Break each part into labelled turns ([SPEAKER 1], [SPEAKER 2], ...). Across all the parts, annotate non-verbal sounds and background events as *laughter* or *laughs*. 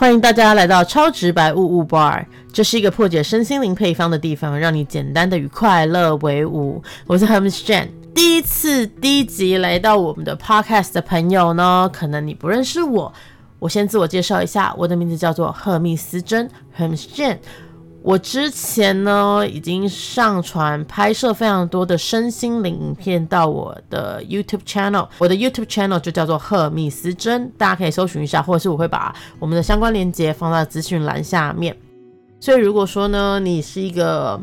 [SPEAKER 1] 欢迎大家来到超直白物物 bar，这是一个破解身心灵配方的地方，让你简单的与快乐为伍。我是 Hermes Jan 第一次第一集来到我们的 podcast 的朋友呢，可能你不认识我，我先自我介绍一下，我的名字叫做赫密斯珍 Hermes Jane。我之前呢已经上传拍摄非常多的身心灵影片到我的 YouTube channel，我的 YouTube channel 就叫做赫米斯珍，大家可以搜寻一下，或者是我会把我们的相关链接放在资讯栏下面。所以如果说呢，你是一个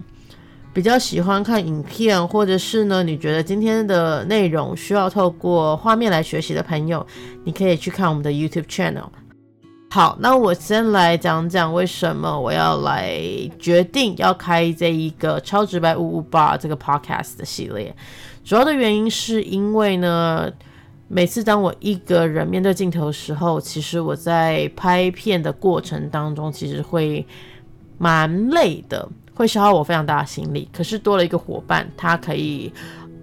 [SPEAKER 1] 比较喜欢看影片，或者是呢你觉得今天的内容需要透过画面来学习的朋友，你可以去看我们的 YouTube channel。好，那我先来讲讲为什么我要来决定要开这一个超直白五五八这个 podcast 的系列。主要的原因是因为呢，每次当我一个人面对镜头的时候，其实我在拍片的过程当中，其实会蛮累的，会消耗我非常大的心力。可是多了一个伙伴，他可以。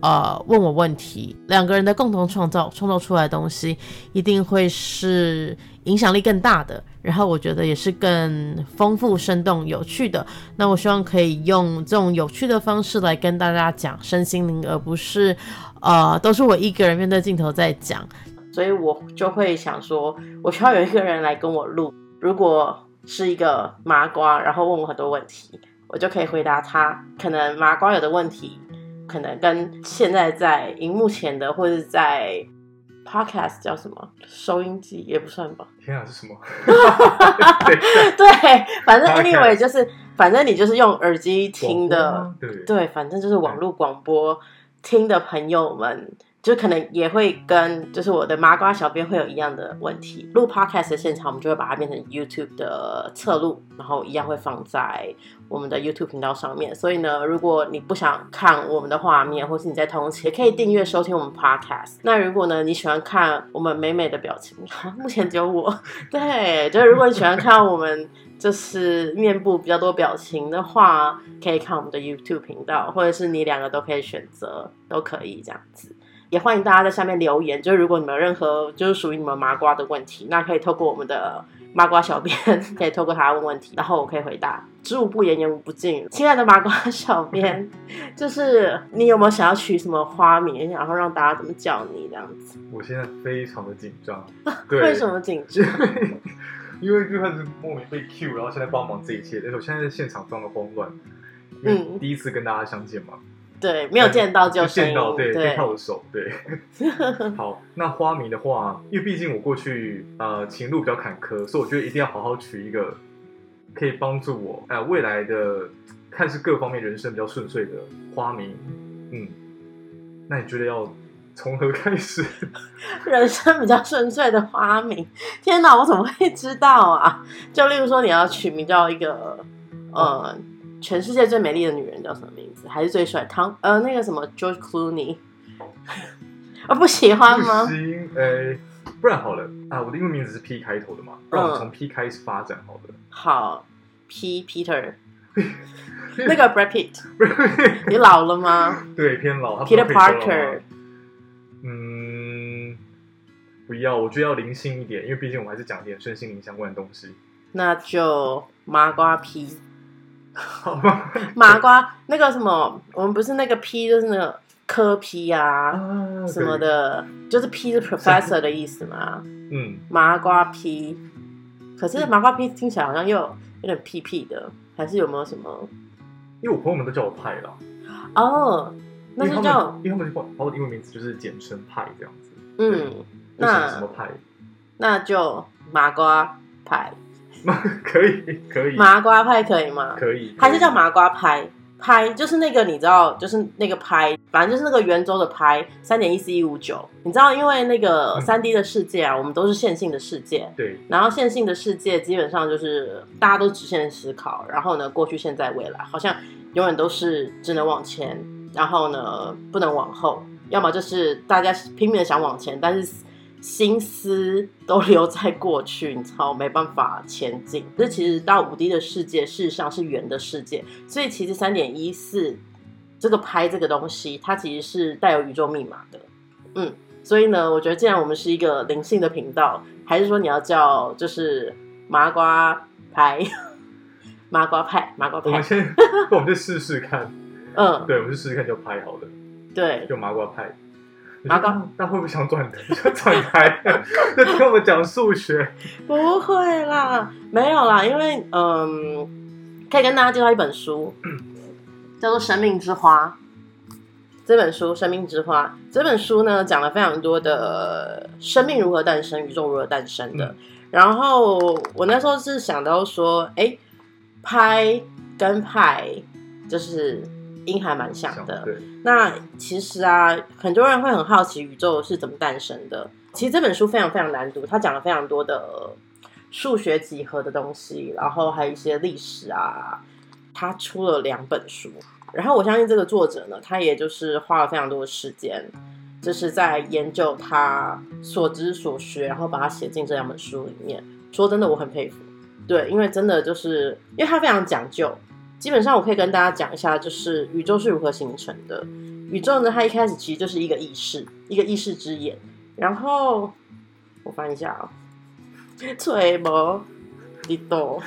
[SPEAKER 1] 呃，问我问题，两个人的共同创造，创造出来的东西一定会是影响力更大的。然后我觉得也是更丰富、生动、有趣的。那我希望可以用这种有趣的方式来跟大家讲身心灵，而不是呃都是我一个人面对镜头在讲。所以我就会想说，我需要有一个人来跟我录。如果是一个麻瓜，然后问我很多问题，我就可以回答他可能麻瓜有的问题。可能跟现在在荧幕前的，或者在 podcast 叫什么收音机也不算吧？
[SPEAKER 2] 天啊，是什么？*laughs*
[SPEAKER 1] 对，反正 anyway 就是，反正你就是用耳机听的，
[SPEAKER 2] 对
[SPEAKER 1] 对，反正就是网络广播听的朋友们。就可能也会跟就是我的麻瓜小编会有一样的问题。录 podcast 的现场，我们就会把它变成 YouTube 的侧录，然后一样会放在我们的 YouTube 频道上面。所以呢，如果你不想看我们的画面，或是你在通勤，也可以订阅收听我们 podcast。那如果呢你喜欢看我们美美的表情，目前只有我。对，就是如果你喜欢看我们就是面部比较多表情的话，可以看我们的 YouTube 频道，或者是你两个都可以选择，都可以这样子。也欢迎大家在下面留言，就是如果你们有任何就是属于你们麻瓜的问题，那可以透过我们的麻瓜小编，*laughs* 可以透过他问问题，然后我可以回答。知无不言，言无不尽。亲爱的麻瓜小编，就是你有没有想要取什么花名，然后让大家怎么叫你这样子？
[SPEAKER 2] 我现在非常的紧张，对
[SPEAKER 1] 为什么紧张？*laughs*
[SPEAKER 2] 因为就开始莫名被 Q，然后现在帮忙这一切，但是我现在在现场非常的慌乱，嗯，第一次跟大家相见嘛。
[SPEAKER 1] 对，没有见到就
[SPEAKER 2] 见到，对，可以靠手，对。*laughs* 好，那花名的话，因为毕竟我过去呃情路比较坎坷，所以我觉得一定要好好取一个可以帮助我哎未来的看似各方面人生比较顺遂的花名。嗯，那你觉得要从何开始？*laughs*
[SPEAKER 1] 人生比较顺遂的花名？天哪，我怎么会知道啊？就例如说，你要取名叫一个呃。全世界最美丽的女人叫什么名字？还是最帅汤？呃，那个什么 George Clooney，我 *laughs* 不喜欢吗？
[SPEAKER 2] 不行，哎，不然好了啊，我的英文名字是 P 开头的嘛，让我从 P 开始发展，好了。
[SPEAKER 1] 好，P Peter，*laughs* 那个 Brad Pitt，*laughs* 你老了吗？
[SPEAKER 2] 对，偏老。
[SPEAKER 1] Peter Parker，
[SPEAKER 2] 嗯，不要，我觉得要灵性一点，因为毕竟我们还是讲点身心灵相关的东西。
[SPEAKER 1] 那就麻瓜 P。好吧，麻瓜那个什么，我们不是那个 P 就是那个科 P 啊，什么的，就是 P 是 Professor 的意思嘛。嗯，麻瓜 P，可是麻瓜 P 听起来好像又有点屁屁的，还是有没有什么？
[SPEAKER 2] 因为我朋友们都叫我派了。
[SPEAKER 1] 哦，那就叫，
[SPEAKER 2] 因为他们把我的英文名字就是简称派这样子。
[SPEAKER 1] 嗯，那
[SPEAKER 2] 什么派？
[SPEAKER 1] 那就麻瓜派。*laughs*
[SPEAKER 2] 可以可以，
[SPEAKER 1] 麻瓜派可以吗？
[SPEAKER 2] 可以，
[SPEAKER 1] 还是叫麻瓜拍拍，就是那个你知道，就是那个拍，反正就是那个圆周的拍，三点一四一五九。你知道，因为那个三 D 的世界啊，我们都是线性的世界，
[SPEAKER 2] 对。
[SPEAKER 1] 然后线性的世界基本上就是大家都直线思考，然后呢，过去、现在、未来，好像永远都是只能往前，然后呢不能往后，要么就是大家拼命的想往前，但是。心思都留在过去，你知道，没办法前进。这其实到五 D 的世界，事实上是圆的世界，所以其实三点一四这个拍这个东西，它其实是带有宇宙密码的。嗯，所以呢，我觉得既然我们是一个灵性的频道，还是说你要叫就是麻瓜拍，*laughs* 麻瓜派，麻瓜派，
[SPEAKER 2] 我们先，*laughs* 我们就试试看。
[SPEAKER 1] 嗯，
[SPEAKER 2] 对，我们就试试看，就拍好了，
[SPEAKER 1] 对，
[SPEAKER 2] 就麻瓜派。
[SPEAKER 1] 麻瓜
[SPEAKER 2] 你说那会不会想转台就 *laughs* 转台？就听我们讲数学。*laughs*
[SPEAKER 1] 不会啦，没有啦，因为嗯，可以跟大家介绍一本书，叫做《生命之花》。这本书《生命之花》这本书呢，讲了非常多的生命如何诞生、宇宙如何诞生的。然后我那时候是想到说，哎，拍跟派就是音还蛮像的。那其实啊，很多人会很好奇宇宙是怎么诞生的。其实这本书非常非常难读，它讲了非常多的数学几何的东西，然后还有一些历史啊。他出了两本书，然后我相信这个作者呢，他也就是花了非常多的时间，就是在研究他所知所学，然后把它写进这两本书里面。说真的，我很佩服。对，因为真的就是因为他非常讲究。基本上我可以跟大家讲一下，就是宇宙是如何形成的。宇宙呢，它一开始其实就是一个意识，一个意识之眼。然后我翻一下啊、吹毛你懂？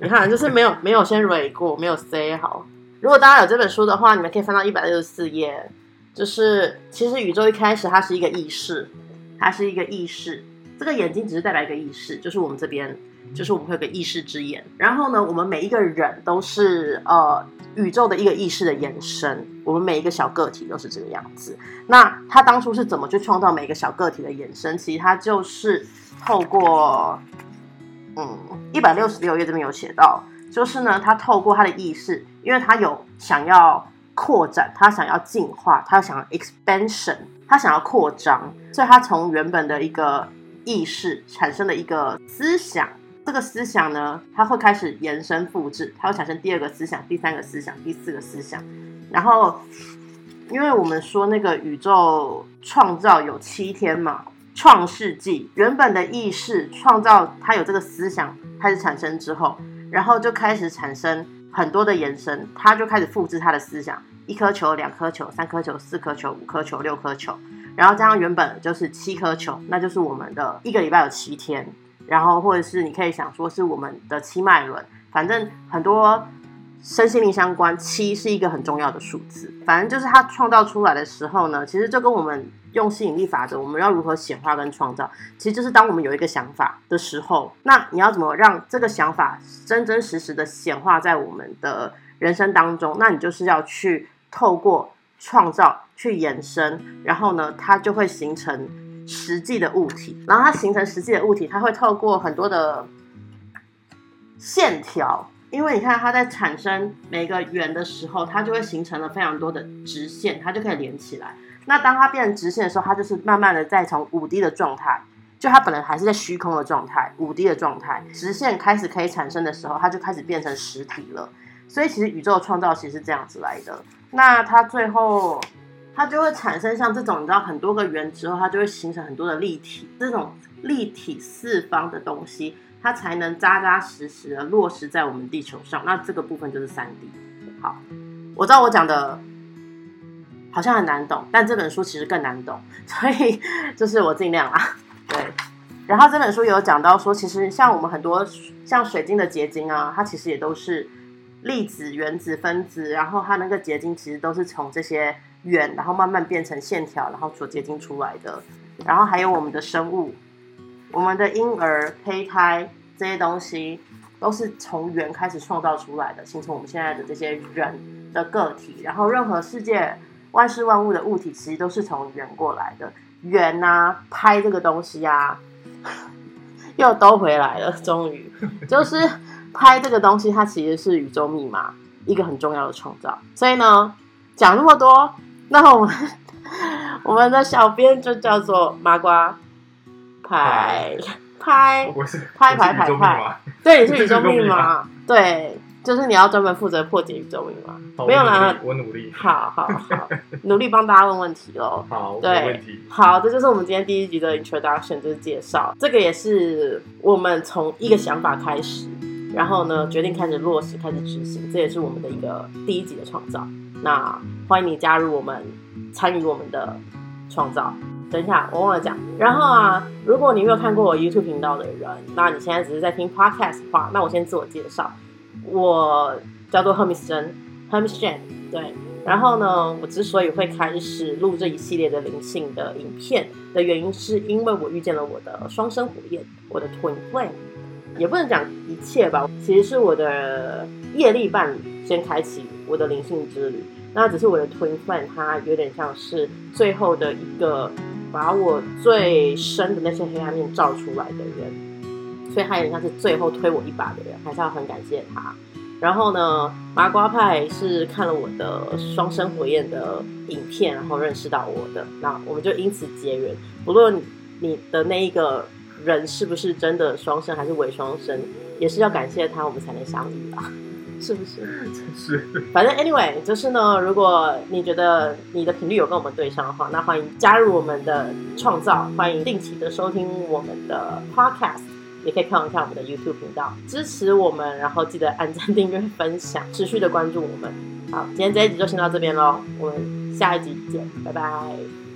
[SPEAKER 1] 你看，就是没有没有先蕊过，没有 say 好。如果大家有这本书的话，你们可以翻到一百六十四页。就是其实宇宙一开始它是一个意识，它是一个意识。这个眼睛只是代表一个意识，就是我们这边，就是我们会有个意识之眼。然后呢，我们每一个人都是呃宇宙的一个意识的延伸，我们每一个小个体都是这个样子。那他当初是怎么去创造每一个小个体的延伸？其实他就是透过，嗯，一百六十六页这边有写到，就是呢，他透过他的意识，因为他有想要扩展，他想要进化，他想要 expansion，他想要扩张，所以他从原本的一个意识产生了一个思想。这个思想呢，它会开始延伸复制，它会产生第二个思想、第三个思想、第四个思想，然后因为我们说那个宇宙创造有七天嘛，创世纪原本的意识创造它有这个思想开始产生之后，然后就开始产生很多的延伸，它就开始复制它的思想，一颗球、两颗球、三颗球、四颗球、五颗球、六颗球，然后加上原本就是七颗球，那就是我们的一个礼拜有七天，然后或者是你可以想说是我们的七脉轮，反正很多身心灵相关，七是一个很重要的数字。反正就是它创造出来的时候呢，其实就跟我们用吸引力法则，我们要如何显化跟创造，其实就是当我们有一个想法的时候，那你要怎么让这个想法真真实实的显化在我们的人生当中？那你就是要去透过创造去延伸，然后呢，它就会形成实际的物体。然后它形成实际的物体，它会透过很多的线条，因为你看它在产生每个圆的时候，它就会形成了非常多的直线，它就可以连起来。那当它变成直线的时候，它就是慢慢的再从五 D 的状态，就它本来还是在虚空的状态，五 D 的状态，直线开始可以产生的时候，它就开始变成实体了。所以其实宇宙创造其实是这样子来的。那它最后它就会产生像这种，你知道很多个圆之后，它就会形成很多的立体，这种立体四方的东西，它才能扎扎实实的落实在我们地球上。那这个部分就是三 D。好，我知道我讲的好像很难懂，但这本书其实更难懂，*laughs* 所以就是我尽量啦。对，然后这本书有讲到说，其实像我们很多像水晶的结晶啊，它其实也都是粒子、原子、分子，然后它那个结晶其实都是从这些圆，然后慢慢变成线条，然后所结晶出来的。然后还有我们的生物，我们的婴儿、胚胎这些东西，都是从圆开始创造出来的，形成我们现在的这些人的个体。然后任何世界万事万物的物体，其实都是从圆过来的。圆啊，拍这个东西啊，*laughs* 又都回来了，终于就是拍这个东西，它其实是宇宙密码一个很重要的创造。所以呢，讲那么多，那我们 *laughs* 我们的小编就叫做麻瓜拍拍，
[SPEAKER 2] 我是
[SPEAKER 1] 拍拍
[SPEAKER 2] 我是宇宙密
[SPEAKER 1] 拍对，你是宇宙
[SPEAKER 2] 密
[SPEAKER 1] 密码，*laughs* 对，就是你要专门负责破解宇宙密码。没有啦
[SPEAKER 2] 我努力，我努力。
[SPEAKER 1] 好好好，努力帮大家问问题喽。*laughs*
[SPEAKER 2] 好，
[SPEAKER 1] 对。好，这就是我们今天第一集的 introduction，就是介绍。这个也是我们从一个想法开始，然后呢决定开始落实、开始执行，这也是我们的一个第一集的创造。那欢迎你加入我们，参与我们的创造。等一下，我忘了讲。然后啊，如果你没有看过我 YouTube 频道的人，那你现在只是在听 Podcast 的话，那我先自我介绍，我叫做 Hermes Jen，Hermes Jen，对。然后呢，我之所以会开始录这一系列的灵性的影片的原因，是因为我遇见了我的双生火焰，我的 Twin Flame，也不能讲一切吧，其实是我的业力伴侣先开启我的灵性之旅。那只是我的 Twin Flame，它有点像是最后的一个把我最深的那些黑暗面照出来的人，所以他有点像是最后推我一把的人，还是要很感谢他。然后呢，麻瓜派是看了我的双生火焰的影片，然后认识到我的，那我们就因此结缘。不论你的那一个人是不是真的双生还是伪双生，也是要感谢他，我们才能相遇吧。*laughs* 是不是？
[SPEAKER 2] 是。
[SPEAKER 1] 反正 anyway，就是呢，如果你觉得你的频率有跟我们对上的话，那欢迎加入我们的创造，欢迎定期的收听我们的 podcast。也可以看一下我们的 YouTube 频道，支持我们，然后记得按赞、订阅、分享，持续的关注我们。好，今天这一集就先到这边喽，我们下一集见，拜拜。